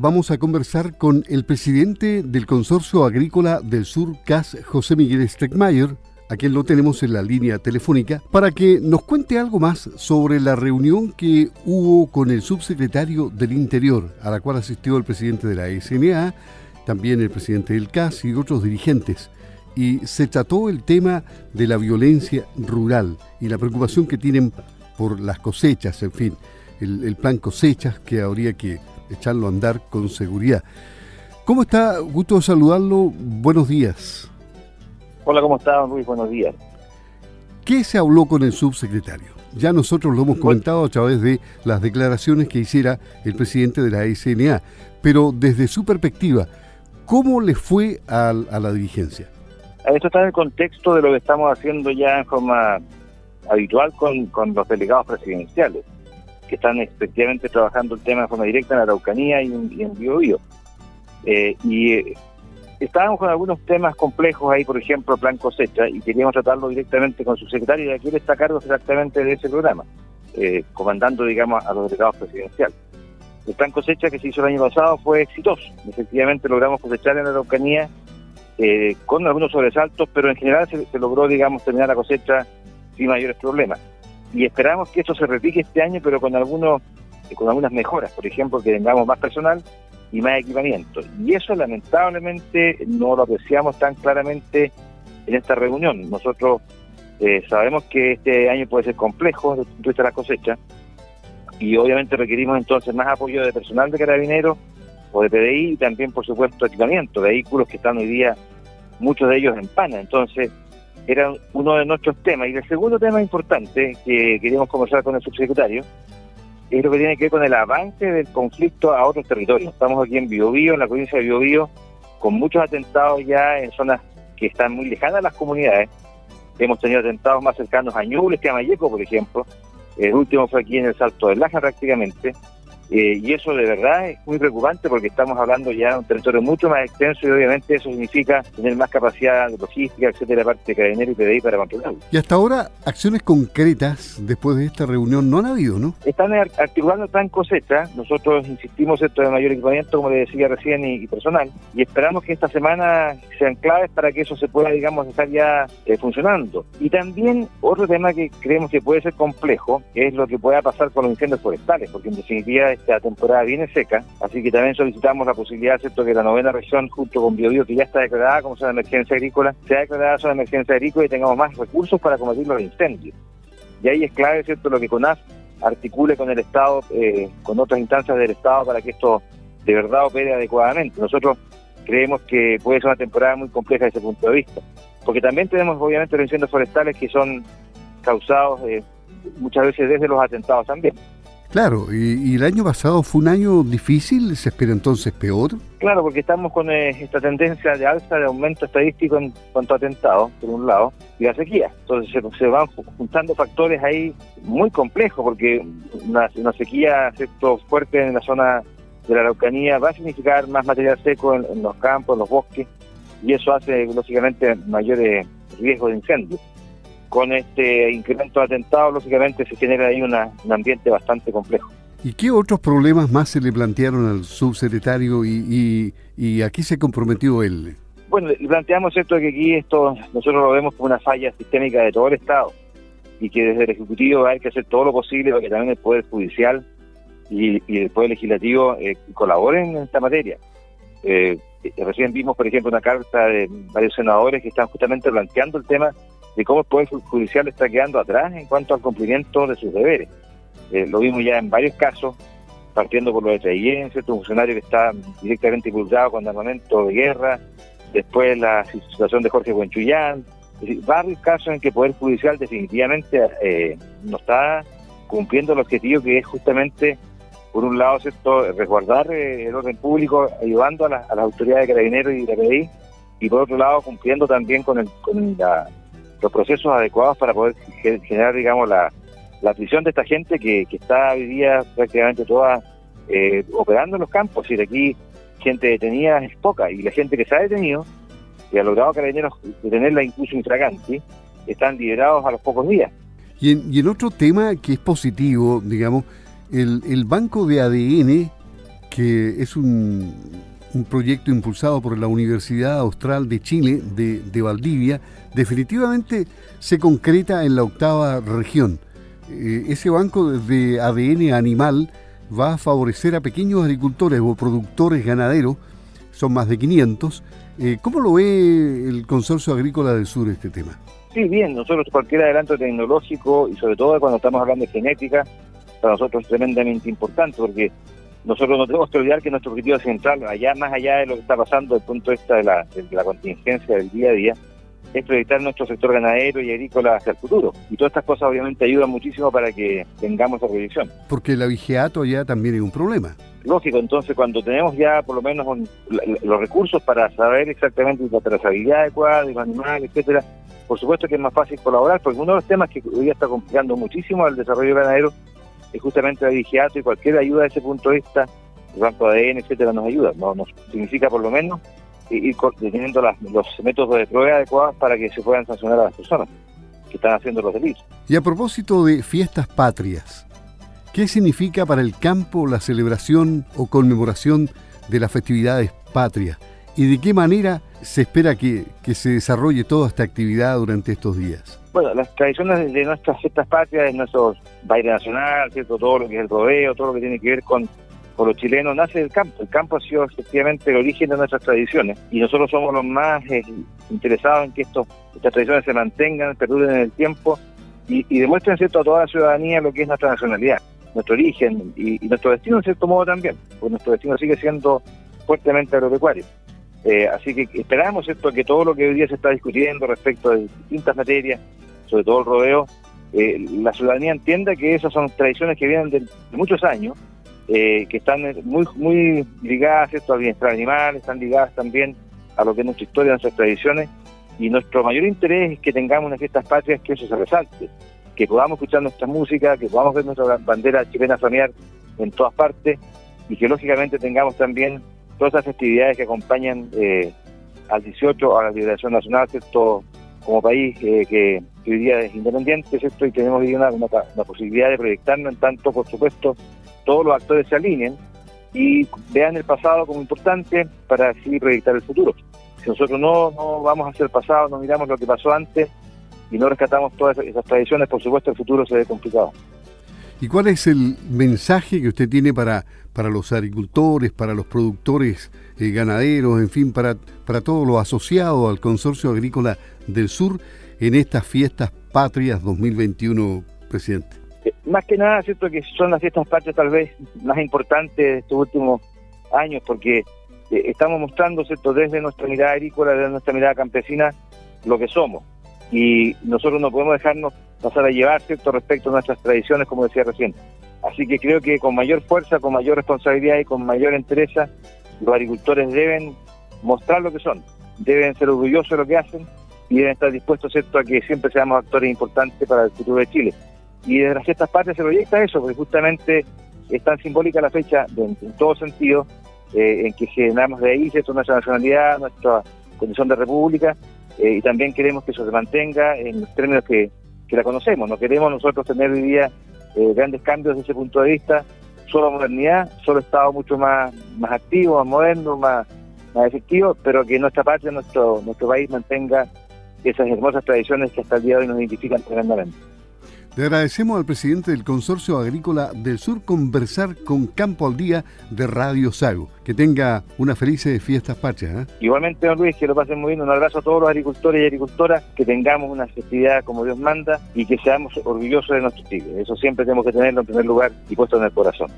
vamos a conversar con el presidente del Consorcio Agrícola del Sur, CAS, José Miguel Streckmayer, a quien lo tenemos en la línea telefónica, para que nos cuente algo más sobre la reunión que hubo con el subsecretario del Interior, a la cual asistió el presidente de la SNA, también el presidente del CAS y otros dirigentes. Y se trató el tema de la violencia rural y la preocupación que tienen por las cosechas, en fin, el, plan cosechas que habría que echarlo a andar con seguridad. ¿Cómo está? Gusto saludarlo. Buenos días. Hola, ¿cómo está, Luis? Buenos días. ¿Qué se habló con el subsecretario? Ya nosotros lo hemos comentado a través de las declaraciones que hiciera el presidente de la SNA, pero desde su perspectiva, ¿cómo le fue a, la dirigencia? Esto está en el contexto de lo que estamos haciendo ya en forma habitual con, los delegados presidenciales, que están efectivamente trabajando el tema de forma directa en la Araucanía y en, en Biobío. Eh, y estábamos con algunos temas complejos ahí, por ejemplo, plan cosecha, y queríamos tratarlo directamente con su secretario, y aquí él está a cargo exactamente de ese programa, eh, comandando, digamos, a los delegados presidenciales. El plan cosecha que se hizo el año pasado fue exitoso. Efectivamente logramos cosechar en Araucanía eh, con algunos sobresaltos, pero en general se, logró, digamos, terminar la cosecha sin mayores problemas. Y esperamos que eso se repite este año, pero con algunos con algunas mejoras, por ejemplo, que tengamos más personal y más equipamiento. Y eso lamentablemente no lo apreciamos tan claramente en esta reunión. Nosotros eh, sabemos que este año puede ser complejo desde el punto de de la cosecha y obviamente requerimos entonces más apoyo de personal de carabineros o de PDI y también, por supuesto, equipamiento, vehículos que están hoy día, muchos de ellos en pana. Entonces, era uno de nuestros temas. Y el segundo tema importante que queríamos conversar con el subsecretario es lo que tiene que ver con el avance del conflicto a otros territorios. Estamos aquí en Biobío, en la provincia de Biobío, con muchos atentados ya en zonas que están muy lejanas a las comunidades. Hemos tenido atentados más cercanos a Ñubles que a Mayeco, por ejemplo. El último fue aquí en el Salto del Laja prácticamente. Eh, y eso de verdad es muy preocupante porque estamos hablando ya de un territorio mucho más extenso y obviamente eso significa tener más capacidad de logística, etcétera, parte de Carabinero y PDI para controlarlo. Y hasta ahora, acciones concretas después de esta reunión no han habido, ¿no? Están articulando el plan cosecha. Nosotros insistimos esto de mayor equipamiento, como le decía recién, y, personal. Y esperamos que esta semana sean claves para que eso se pueda, digamos, estar ya eh, funcionando. Y también otro tema que creemos que puede ser complejo es lo que pueda pasar con los incendios forestales, porque en definitiva esta temporada viene seca, así que también solicitamos la posibilidad, ¿cierto?, que la novena región, junto con Biobío, que ya está declarada como zona de emergencia agrícola, sea declarada zona de emergencia agrícola y tengamos más recursos para combatir los incendios. Y ahí es clave, ¿cierto?, lo que CONAF articule con el Estado, eh, con otras instancias del Estado para que esto de verdad opere adecuadamente. Nosotros creemos que puede ser una temporada muy compleja desde ese punto de vista, porque también tenemos obviamente los incendios forestales que son causados eh, muchas veces desde los atentados también. Claro, y, el año pasado fue un año difícil, ¿se espera entonces peor? Claro, porque estamos con eh, esta tendencia de alza, de aumento estadístico en cuanto a atentados, por un lado, y la sequía. Entonces se, van juntando factores ahí muy complejos, porque una, sequía fuerte en la zona de la Araucanía va a significar más material seco en, los campos, en los bosques, y eso hace, lógicamente, mayores riesgos de incendios con este incremento de atentados, lógicamente se genera ahí un ambiente bastante complejo. ¿Y qué otros problemas más se le plantearon al subsecretario y, y, aquí se comprometió él? Bueno, le planteamos esto que aquí esto nosotros lo vemos como una falla sistémica de todo el Estado y que desde el Ejecutivo hay que hacer todo lo posible para que también el Poder Judicial y, el Poder Legislativo eh, colaboren en esta materia. Eh, recién vimos, por ejemplo, una carta de varios senadores que están justamente planteando el tema de cómo el Poder Judicial está quedando atrás en cuanto al cumplimiento de sus deberes. Eh, lo vimos ya en varios casos, partiendo por lo de Trayen, cierto funcionario que está directamente involucrado con armamento de guerra, después la situación de Jorge Buenchullán, varios casos en que el Poder Judicial definitivamente eh, no está cumpliendo el objetivo que es justamente, por un lado, cierto resguardar eh, el orden público, ayudando a, las autoridades de carabineros y de la PDI, y por otro lado, cumpliendo también con, el, con la los procesos adecuados para poder generar, digamos, la, la de esta gente que, que está hoy prácticamente toda eh, operando en los campos. y de aquí gente detenida es poca y la gente que se ha detenido y ha logrado carabineros detenerla incluso infraganti, están liberados a los pocos días. Y en, y en otro tema que es positivo, digamos, el, el banco de ADN que es un, un proyecto impulsado por la Universidad Austral de Chile de, de, Valdivia, definitivamente se concreta en la octava región. Eh, ese banco de ADN animal va a favorecer a pequeños agricultores o productores ganaderos, son más de 500. Eh, ¿Cómo lo ve el Consorcio Agrícola del Sur este tema? Sí, bien, nosotros cualquier adelanto tecnológico y sobre todo cuando estamos hablando de genética, para nosotros es tremendamente importante porque nosotros no tenemos que olvidar que nuestro objetivo central, allá más allá de lo que está pasando desde el punto de vista de la, de la contingencia del día a día, es proyectar nuestro sector ganadero y agrícola hacia el futuro. Y todas estas cosas obviamente ayudan muchísimo para que tengamos esa proyección. Porque el avigeato ya también es un problema. Lógico, entonces cuando tenemos ya por lo menos los recursos para saber exactamente la trazabilidad adecuada de los animales, etcétera, por supuesto que es más fácil colaborar, porque uno de los temas que hoy día está complicando muchísimo el desarrollo ganadero es justamente el avigeato y cualquier ayuda desde ese punto de vista, el banco de ADN, etcétera, nos ayuda. No, nos significa por lo menos ir teniendo los métodos de prueba adecuados para que se puedan sancionar a las personas que están haciendo los delitos. Y a propósito de fiestas patrias, ¿qué significa para el campo la celebración o conmemoración de las festividades patrias? ¿Y de qué manera se espera que, que se desarrolle toda esta actividad durante estos días? Bueno, las tradiciones de nuestras fiestas patrias, de nuestro baile nacional, todo lo que es el rodeo, todo lo que tiene que ver con los chilenos nace del campo. El campo ha sido efectivamente el origen de nuestras tradiciones y nosotros somos los más eh, interesados en que estos, estas tradiciones se mantengan, perduren en el tiempo y, demuestren cierto a toda la ciudadanía lo que es nuestra nacionalidad, nuestro origen y, nuestro destino en cierto modo también, porque nuestro destino sigue siendo fuertemente agropecuario. Eh, así que esperamos cierto que todo lo que hoy día se está discutiendo respecto de distintas materias, sobre todo el rodeo, eh, la ciudadanía entienda que esas son tradiciones que vienen de muchos años eh, que están muy muy ligadas ¿cierto? al bienestar animal, están ligadas también a lo que es nuestra historia, nuestras tradiciones, y nuestro mayor interés es que tengamos unas fiestas patrias que eso se resalte, que podamos escuchar nuestra música, que podamos ver nuestra bandera chilena familiar en todas partes, y que lógicamente tengamos también todas esas festividades que acompañan eh, al 18, a la liberación nacional, ¿cierto? como país eh, que, hoy día es independiente, ¿cierto? y tenemos una, una, posibilidad de proyectarnos en tanto, por supuesto, todos los actores se alineen y vean el pasado como importante para así proyectar el futuro. Si nosotros no, no vamos hacia el pasado, no miramos lo que pasó antes y no rescatamos todas esas tradiciones, por supuesto el futuro se ve complicado. ¿Y cuál es el mensaje que usted tiene para, para los agricultores, para los productores eh, ganaderos, en fin, para, para todo lo asociado al Consorcio Agrícola del Sur en estas fiestas patrias 2021, presidente? más que nada, cierto que son las fiestas patrias tal vez más importantes de estos últimos años, porque eh, estamos mostrando, cierto, desde nuestra mirada agrícola, desde nuestra mirada campesina, lo que somos. Y nosotros no podemos dejarnos pasar a llevar, cierto, respecto a nuestras tradiciones, como decía recién. Así que creo que con mayor fuerza, con mayor responsabilidad y con mayor entereza, los agricultores deben mostrar lo que son, deben ser orgullosos de lo que hacen y deben estar dispuestos, cierto, a que siempre seamos actores importantes para el futuro de Chile. Y desde las fiestas patrias se proyecta eso, porque justamente es tan simbólica la fecha en, todo sentido, eh, en que generamos de ahí ¿cierto? nuestra nacionalidad, nuestra condición de república, eh, y también queremos que eso se mantenga en los términos que, la conocemos. No queremos nosotros tener hoy día eh, grandes cambios desde ese punto de vista, solo modernidad, solo Estado mucho más, más activo, más moderno, más, más efectivo, pero que nuestra patria, nuestro, nuestro país mantenga esas hermosas tradiciones que hasta el día de hoy nos identifican tremendamente. Le agradecemos al presidente del Consorcio Agrícola del Sur conversar con Campo al Día de Radio Sago. Que tenga una feliz fiestas patrias. ¿eh? Igualmente, don Luis, que lo pasen muy bien. Un abrazo a todos los agricultores y agricultoras, que tengamos una festividad como Dios manda y que seamos orgullosos de nuestros tigres. Eso siempre tenemos que tenerlo en primer lugar y puesto en el corazón.